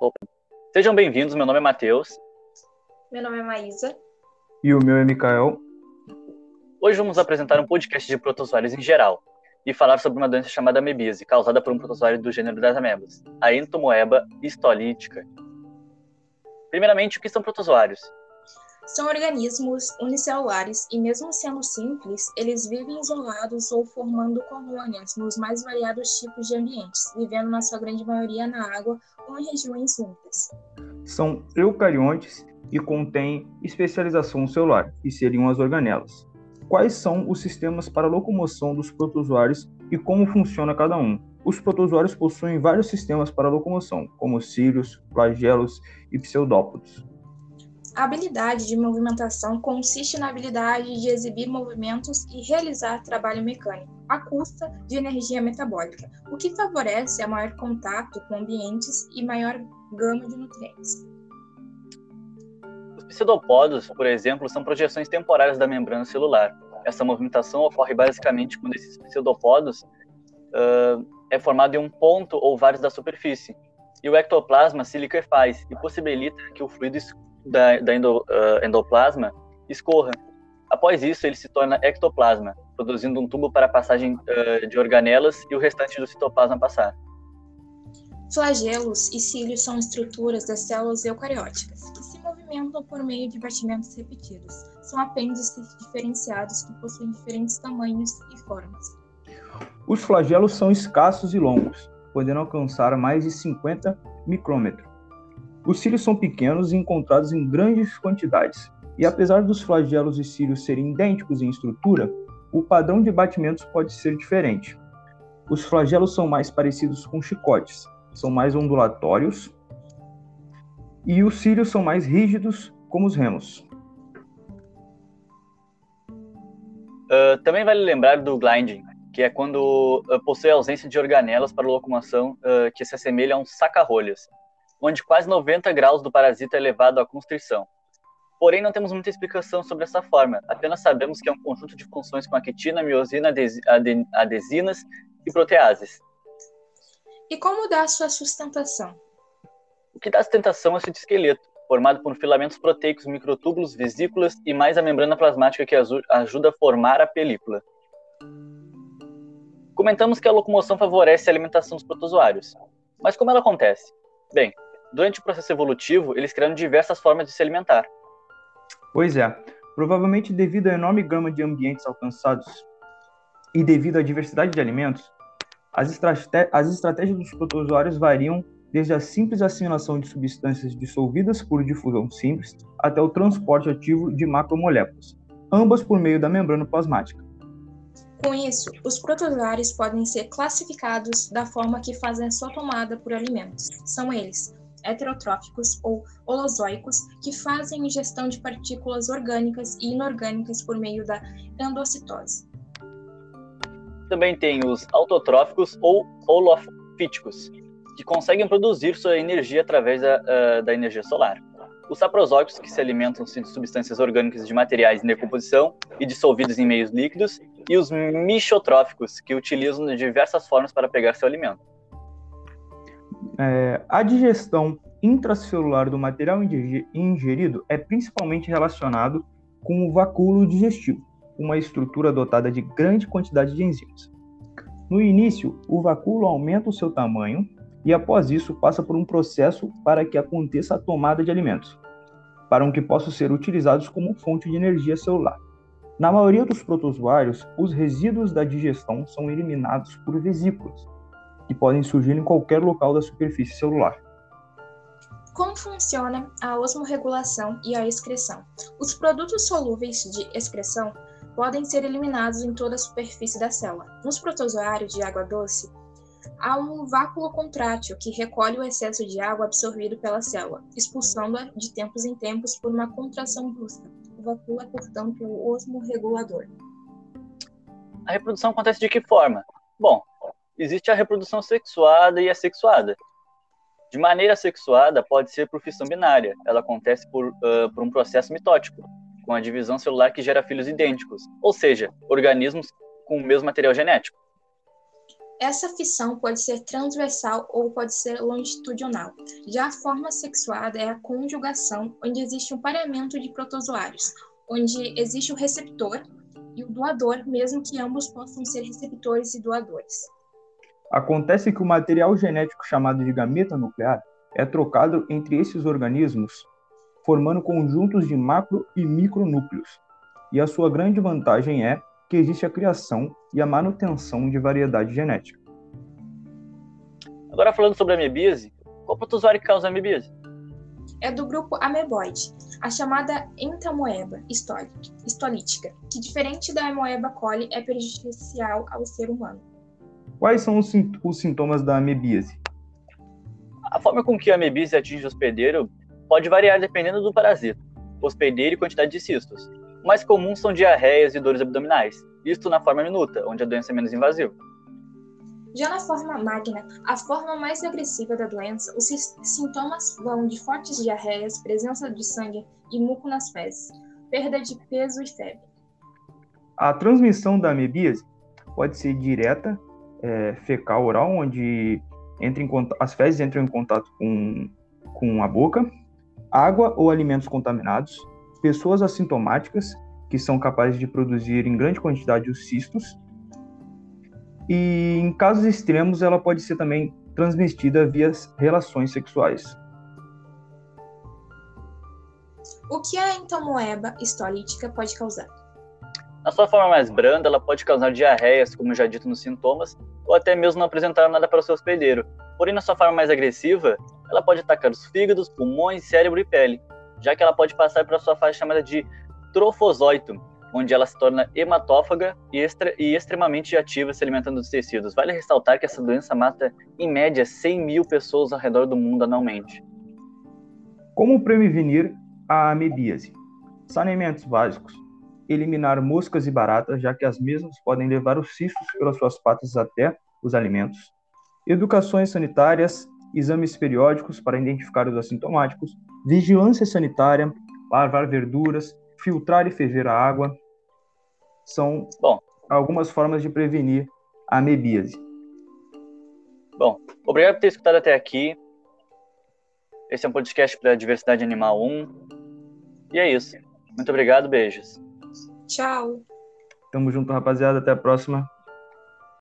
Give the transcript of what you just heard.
Opa. Sejam bem-vindos, meu nome é Matheus. Meu nome é Maísa. E o meu é Mikael. Hoje vamos apresentar um podcast de protozoários em geral e falar sobre uma doença chamada amebise, causada por um protozoário do gênero das amebas, a entomoeba histolítica. Primeiramente, o que são protozoários? São organismos unicelulares e, mesmo sendo simples, eles vivem isolados ou formando colônias nos mais variados tipos de ambientes, vivendo na sua grande maioria na água ou em regiões úmidas. São eucariontes e contêm especialização celular, que seriam as organelas. Quais são os sistemas para locomoção dos protozoários e como funciona cada um? Os protozoários possuem vários sistemas para locomoção, como cílios, flagelos e pseudópodos. A habilidade de movimentação consiste na habilidade de exibir movimentos e realizar trabalho mecânico, à custa de energia metabólica, o que favorece a maior contato com ambientes e maior gama de nutrientes. Os pseudopódios, por exemplo, são projeções temporárias da membrana celular. Essa movimentação ocorre basicamente quando esses pseudopódios uh, é formado em um ponto ou vários da superfície, e o ectoplasma se liquefaz e possibilita que o fluido da, da endo, uh, endoplasma escorra. Após isso, ele se torna ectoplasma, produzindo um tubo para a passagem uh, de organelas e o restante do citoplasma passar. Flagelos e cílios são estruturas das células eucarióticas, que se movimentam por meio de batimentos repetidos. São apêndices diferenciados que possuem diferentes tamanhos e formas. Os flagelos são escassos e longos, podendo alcançar mais de 50 micrômetros. Os cílios são pequenos e encontrados em grandes quantidades, e apesar dos flagelos e cílios serem idênticos em estrutura, o padrão de batimentos pode ser diferente. Os flagelos são mais parecidos com chicotes, são mais ondulatórios, e os cílios são mais rígidos, como os remos. Uh, também vale lembrar do gliding, que é quando uh, possui ausência de organelas para locomoção uh, que se assemelha a um saca-rolhas onde quase 90 graus do parasita é levado à constrição. Porém, não temos muita explicação sobre essa forma, apenas sabemos que é um conjunto de funções com a quitina, miosina, adesinas e proteases. E como dá sua sustentação? O que dá sustentação é o citoesqueleto, formado por filamentos proteicos, microtúbulos, vesículas e mais a membrana plasmática que ajuda a formar a película. Comentamos que a locomoção favorece a alimentação dos protozoários. Mas como ela acontece? Bem, Durante o processo evolutivo, eles criaram diversas formas de se alimentar. Pois é, provavelmente devido à enorme gama de ambientes alcançados e devido à diversidade de alimentos, as, estrate as estratégias dos protozoários variam desde a simples assimilação de substâncias dissolvidas por difusão simples até o transporte ativo de macromoléculas, ambas por meio da membrana plasmática. Com isso, os protozoários podem ser classificados da forma que fazem a sua tomada por alimentos. São eles: heterotróficos ou holozoicos que fazem ingestão de partículas orgânicas e inorgânicas por meio da endocitose. Também tem os autotróficos ou holofíticos, que conseguem produzir sua energia através da, uh, da energia solar. Os saprozoicos, que se alimentam de substâncias orgânicas de materiais em decomposição e dissolvidos em meios líquidos, e os mixotróficos, que utilizam diversas formas para pegar seu alimento. É, a digestão intracelular do material ingerido é principalmente relacionado com o vacúolo digestivo, uma estrutura dotada de grande quantidade de enzimas. No início, o vacúolo aumenta o seu tamanho e, após isso, passa por um processo para que aconteça a tomada de alimentos, para que possam ser utilizados como fonte de energia celular. Na maioria dos protozoários, os resíduos da digestão são eliminados por vesículas, que podem surgir em qualquer local da superfície celular. Como funciona a osmorregulação e a excreção? Os produtos solúveis de excreção podem ser eliminados em toda a superfície da célula. Nos protozoários de água doce, há um vácuo contrátil que recolhe o excesso de água absorvido pela célula, expulsando-a de tempos em tempos por uma contração brusca. O vácuo é, portanto, o osmorregulador. A reprodução acontece de que forma? Bom, existe a reprodução sexuada e assexuada. De maneira sexuada, pode ser por fissão binária. Ela acontece por, uh, por um processo mitótico, com a divisão celular que gera filhos idênticos, ou seja, organismos com o mesmo material genético. Essa fissão pode ser transversal ou pode ser longitudinal. Já a forma sexuada é a conjugação, onde existe um pareamento de protozoários, onde existe o receptor e o doador, mesmo que ambos possam ser receptores e doadores. Acontece que o material genético chamado de gameta nuclear é trocado entre esses organismos, formando conjuntos de macro e micronúcleos. E a sua grande vantagem é que existe a criação e a manutenção de variedade genética. Agora falando sobre a amebíase, qual protozoário causa a amebíase? É do grupo ameboide, a chamada entamoeba histolítica, que diferente da amoeba coli é prejudicial ao ser humano. Quais são os, os sintomas da amebíase? A forma com que a amebíase atinge o hospedeiro pode variar dependendo do parasita, hospedeiro e quantidade de cistos. O mais comum são diarreias e dores abdominais, isto na forma minuta, onde a doença é menos invasiva. Já na forma magna, a forma mais agressiva da doença, os sintomas vão de fortes diarreias, presença de sangue e muco nas fezes, perda de peso e febre. A transmissão da amebíase pode ser direta, é, fecal oral, onde entra em, as fezes entram em contato com, com a boca, água ou alimentos contaminados, pessoas assintomáticas, que são capazes de produzir em grande quantidade os cistos, e em casos extremos ela pode ser também transmitida via relações sexuais. O que a entomoeba histolítica pode causar? Na sua forma mais branda, ela pode causar diarreias, como já dito nos sintomas, ou até mesmo não apresentar nada para o seu hospedeiro. Porém, na sua forma mais agressiva, ela pode atacar os fígados, pulmões, cérebro e pele, já que ela pode passar para sua fase chamada de trofosóito, onde ela se torna hematófaga e, extra, e extremamente ativa se alimentando dos tecidos. Vale ressaltar que essa doença mata, em média, 100 mil pessoas ao redor do mundo anualmente. Como prevenir a amebíase? Saneamentos básicos. Eliminar moscas e baratas, já que as mesmas podem levar os cistos pelas suas patas até os alimentos. Educações sanitárias, exames periódicos para identificar os assintomáticos, vigilância sanitária, lavar verduras, filtrar e ferver a água. São Bom, algumas formas de prevenir a amebíase. Bom, obrigado por ter escutado até aqui. Esse é um podcast para a Diversidade Animal 1. E é isso. Muito obrigado, beijos. Tchau. Tamo junto, rapaziada. Até a próxima.